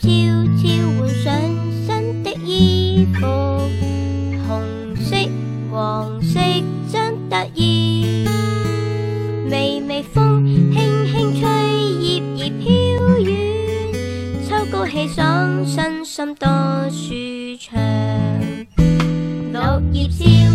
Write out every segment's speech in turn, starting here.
悄悄换上新的衣服红色黄色真得意。微微风轻轻吹叶儿飘远秋高气爽身心多舒畅。落叶飘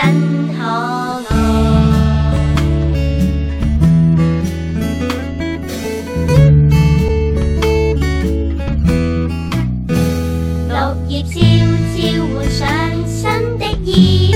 真可爱绿叶悄悄换上新的衣。